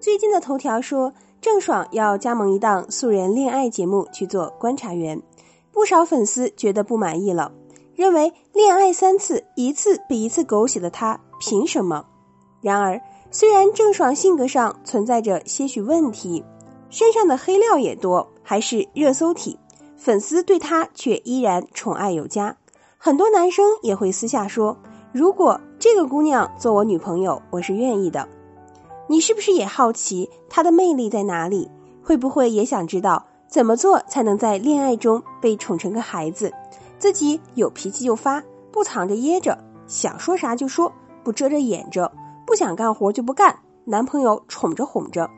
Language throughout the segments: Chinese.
最近的头条说，郑爽要加盟一档素人恋爱节目去做观察员，不少粉丝觉得不满意了，认为恋爱三次，一次比一次狗血的她凭什么？然而，虽然郑爽性格上存在着些许问题，身上的黑料也多，还是热搜体，粉丝对她却依然宠爱有加。很多男生也会私下说，如果这个姑娘做我女朋友，我是愿意的。你是不是也好奇他的魅力在哪里？会不会也想知道怎么做才能在恋爱中被宠成个孩子？自己有脾气就发，不藏着掖着，想说啥就说，不遮着掩着，不想干活就不干，男朋友宠着哄着。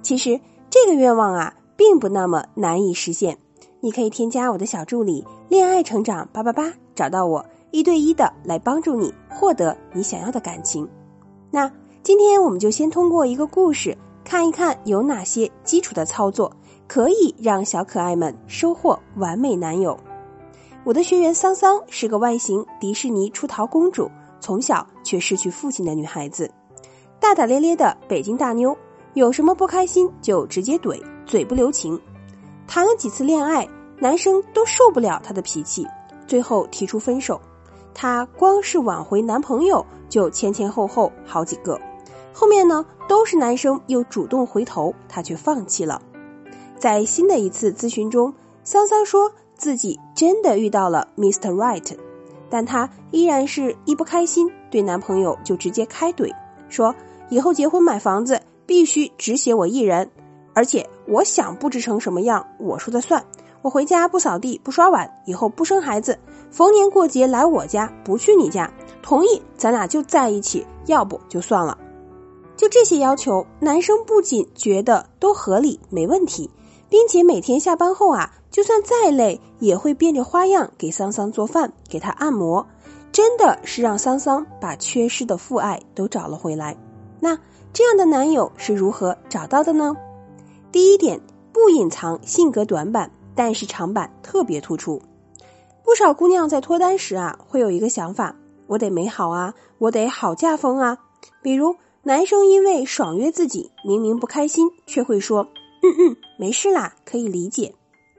其实这个愿望啊，并不那么难以实现。你可以添加我的小助理“恋爱成长八八八”，找到我一对一的来帮助你获得你想要的感情。那。今天我们就先通过一个故事看一看有哪些基础的操作可以让小可爱们收获完美男友。我的学员桑桑是个外形迪士尼出逃公主，从小却失去父亲的女孩子，大大咧咧的北京大妞，有什么不开心就直接怼，嘴不留情。谈了几次恋爱，男生都受不了她的脾气，最后提出分手。她光是挽回男朋友就前前后后好几个。后面呢，都是男生又主动回头，她却放弃了。在新的一次咨询中，桑桑说自己真的遇到了 Mr. Right，但她依然是一不开心，对男朋友就直接开怼，说以后结婚买房子必须只写我一人，而且我想布置成什么样，我说的算。我回家不扫地不刷碗，以后不生孩子，逢年过节来我家不去你家，同意咱俩就在一起，要不就算了。就这些要求，男生不仅觉得都合理没问题，并且每天下班后啊，就算再累，也会变着花样给桑桑做饭，给他按摩，真的是让桑桑把缺失的父爱都找了回来。那这样的男友是如何找到的呢？第一点，不隐藏性格短板，但是长板特别突出。不少姑娘在脱单时啊，会有一个想法：我得美好啊，我得好嫁风啊，比如。男生因为爽约自己，明明不开心，却会说：“嗯嗯，没事啦，可以理解。”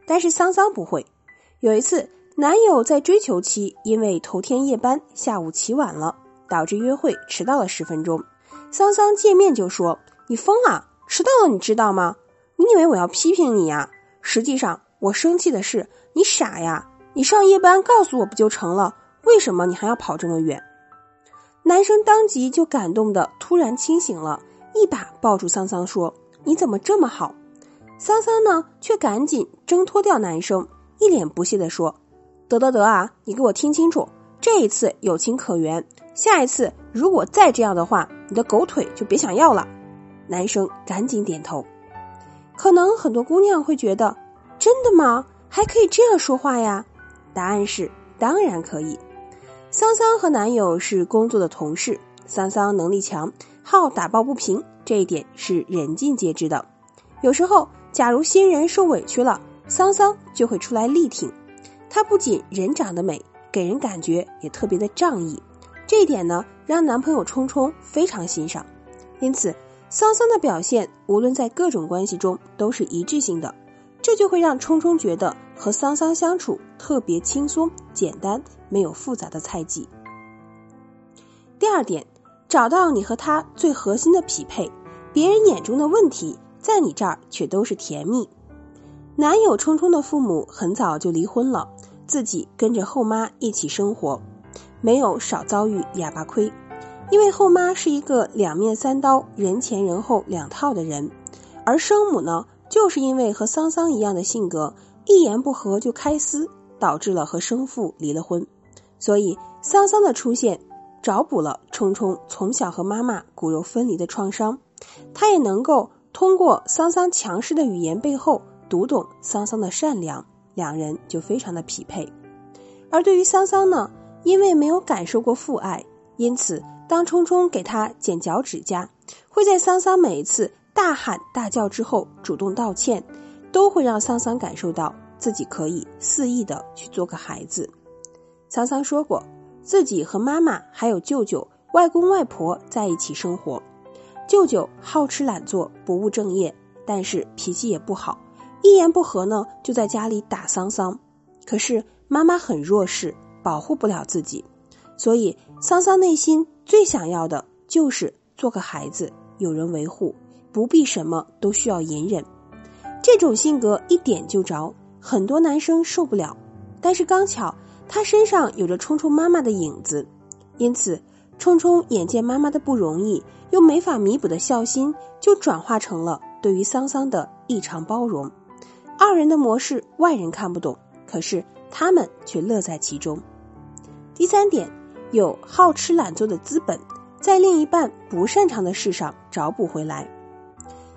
但是桑桑不会。有一次，男友在追求期，因为头天夜班，下午起晚了，导致约会迟到了十分钟。桑桑见面就说：“你疯了，迟到了你知道吗？你以为我要批评你呀？实际上，我生气的是你傻呀！你上夜班告诉我不就成了？为什么你还要跑这么远？”男生当即就感动的突然清醒了，一把抱住桑桑说：“你怎么这么好？”桑桑呢，却赶紧挣脱掉男生，一脸不屑的说：“得得得啊，你给我听清楚，这一次有情可原，下一次如果再这样的话，你的狗腿就别想要了。”男生赶紧点头。可能很多姑娘会觉得，真的吗？还可以这样说话呀？答案是，当然可以。桑桑和男友是工作的同事，桑桑能力强，好打抱不平，这一点是人尽皆知的。有时候，假如新人受委屈了，桑桑就会出来力挺。她不仅人长得美，给人感觉也特别的仗义，这一点呢，让男朋友冲冲非常欣赏。因此，桑桑的表现无论在各种关系中都是一致性的。这就会让冲冲觉得和桑桑相处特别轻松、简单，没有复杂的猜忌。第二点，找到你和他最核心的匹配，别人眼中的问题，在你这儿却都是甜蜜。男友冲冲的父母很早就离婚了，自己跟着后妈一起生活，没有少遭遇哑巴亏，因为后妈是一个两面三刀、人前人后两套的人，而生母呢？就是因为和桑桑一样的性格，一言不合就开撕，导致了和生父离了婚。所以桑桑的出现，找补了冲冲从小和妈妈骨肉分离的创伤。他也能够通过桑桑强势的语言背后，读懂桑桑的善良，两人就非常的匹配。而对于桑桑呢，因为没有感受过父爱，因此当冲冲给他剪脚趾甲，会在桑桑每一次。大喊大叫之后，主动道歉，都会让桑桑感受到自己可以肆意的去做个孩子。桑桑说过，自己和妈妈还有舅舅、外公外婆在一起生活，舅舅好吃懒做，不务正业，但是脾气也不好，一言不合呢就在家里打桑桑。可是妈妈很弱势，保护不了自己，所以桑桑内心最想要的就是做个孩子，有人维护，不必什么都需要隐忍。这种性格一点就着，很多男生受不了。但是刚巧他身上有着冲冲妈妈的影子，因此冲冲眼见妈妈的不容易，又没法弥补的孝心，就转化成了对于桑桑的异常包容。二人的模式外人看不懂。可是他们却乐在其中。第三点，有好吃懒做的资本，在另一半不擅长的事上找补回来。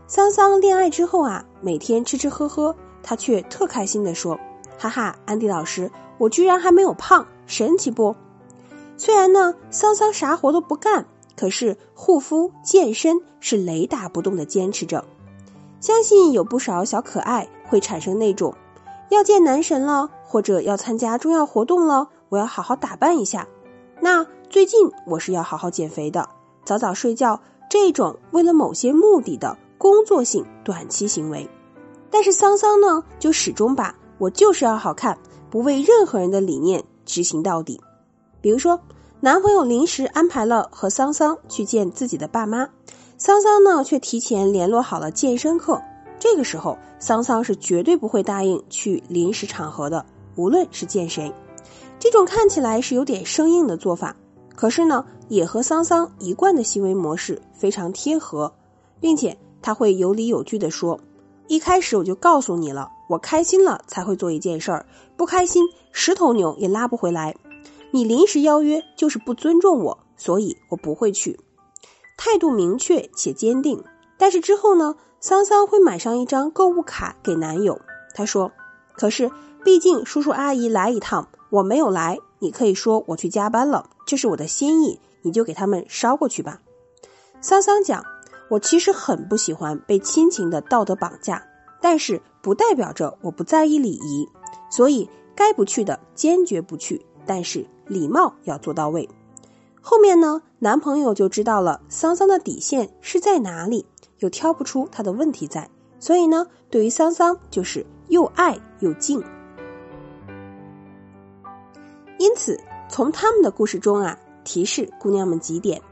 桑桑恋爱之后啊，每天吃吃喝喝，他却特开心的说：“哈哈，安迪老师，我居然还没有胖，神奇不？”虽然呢，桑桑啥活都不干，可是护肤健身是雷打不动的坚持着。相信有不少小可爱会产生那种。要见男神了，或者要参加重要活动了，我要好好打扮一下。那最近我是要好好减肥的，早早睡觉，这种为了某些目的的工作性短期行为。但是桑桑呢，就始终把我就是要好看，不为任何人的理念执行到底。比如说，男朋友临时安排了和桑桑去见自己的爸妈，桑桑呢却提前联络好了健身课。这个时候，桑桑是绝对不会答应去临时场合的，无论是见谁。这种看起来是有点生硬的做法，可是呢，也和桑桑一贯的行为模式非常贴合，并且他会有理有据的说：“一开始我就告诉你了，我开心了才会做一件事儿，不开心十头牛也拉不回来。你临时邀约就是不尊重我，所以我不会去。”态度明确且坚定。但是之后呢？桑桑会买上一张购物卡给男友。他说：“可是毕竟叔叔阿姨来一趟，我没有来，你可以说我去加班了，这是我的心意，你就给他们捎过去吧。”桑桑讲：“我其实很不喜欢被亲情的道德绑架，但是不代表着我不在意礼仪，所以该不去的坚决不去，但是礼貌要做到位。”后面呢，男朋友就知道了桑桑的底线是在哪里。又挑不出他的问题在，所以呢，对于桑桑就是又爱又敬。因此，从他们的故事中啊，提示姑娘们几点：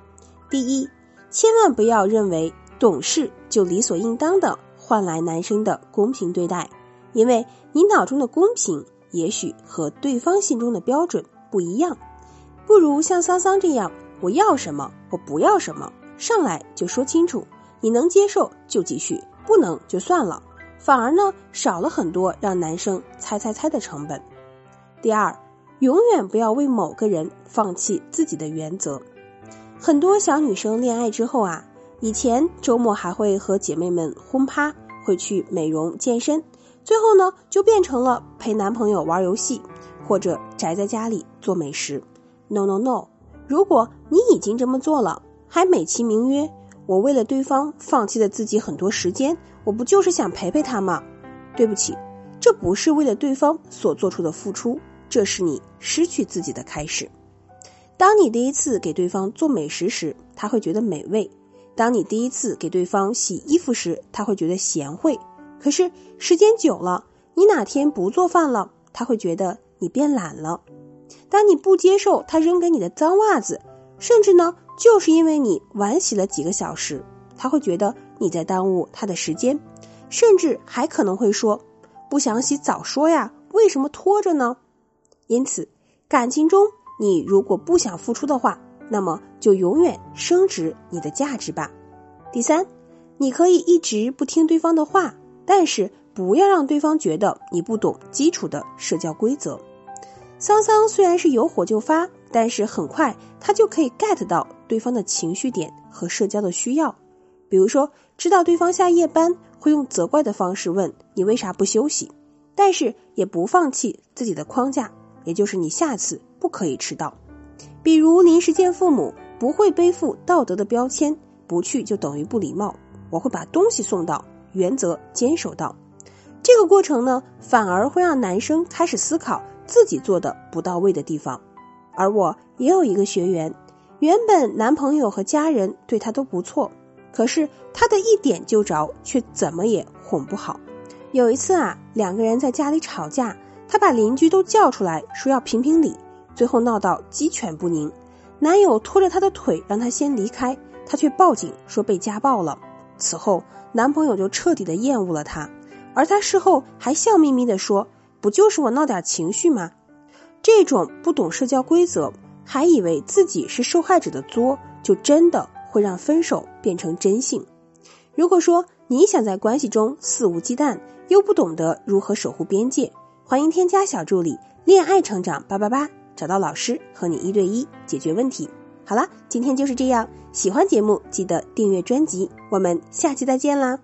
第一，千万不要认为懂事就理所应当的换来男生的公平对待，因为你脑中的公平也许和对方心中的标准不一样。不如像桑桑这样，我要什么，我不要什么，上来就说清楚。你能接受就继续，不能就算了，反而呢少了很多让男生猜猜猜的成本。第二，永远不要为某个人放弃自己的原则。很多小女生恋爱之后啊，以前周末还会和姐妹们轰趴，会去美容健身，最后呢就变成了陪男朋友玩游戏，或者宅在家里做美食。No No No，如果你已经这么做了，还美其名曰。我为了对方放弃了自己很多时间，我不就是想陪陪他吗？对不起，这不是为了对方所做出的付出，这是你失去自己的开始。当你第一次给对方做美食时，他会觉得美味；当你第一次给对方洗衣服时，他会觉得贤惠。可是时间久了，你哪天不做饭了，他会觉得你变懒了。当你不接受他扔给你的脏袜子，甚至呢？就是因为你晚洗了几个小时，他会觉得你在耽误他的时间，甚至还可能会说：“不想洗早说呀，为什么拖着呢？”因此，感情中你如果不想付出的话，那么就永远升值你的价值吧。第三，你可以一直不听对方的话，但是不要让对方觉得你不懂基础的社交规则。桑桑虽然是有火就发。但是很快，他就可以 get 到对方的情绪点和社交的需要。比如说，知道对方下夜班会用责怪的方式问你为啥不休息，但是也不放弃自己的框架，也就是你下次不可以迟到。比如临时见父母，不会背负道德的标签，不去就等于不礼貌。我会把东西送到，原则坚守到。这个过程呢，反而会让男生开始思考自己做的不到位的地方。而我也有一个学员，原本男朋友和家人对她都不错，可是他的一点就着，却怎么也哄不好。有一次啊，两个人在家里吵架，他把邻居都叫出来，说要评评理，最后闹到鸡犬不宁。男友拖着她的腿让她先离开，她却报警说被家暴了。此后，男朋友就彻底的厌恶了她，而她事后还笑眯眯的说：“不就是我闹点情绪吗？”这种不懂社交规则，还以为自己是受害者的作，就真的会让分手变成真性。如果说你想在关系中肆无忌惮，又不懂得如何守护边界，欢迎添加小助理“恋爱成长八八八”，找到老师和你一对一解决问题。好啦，今天就是这样。喜欢节目记得订阅专辑，我们下期再见啦！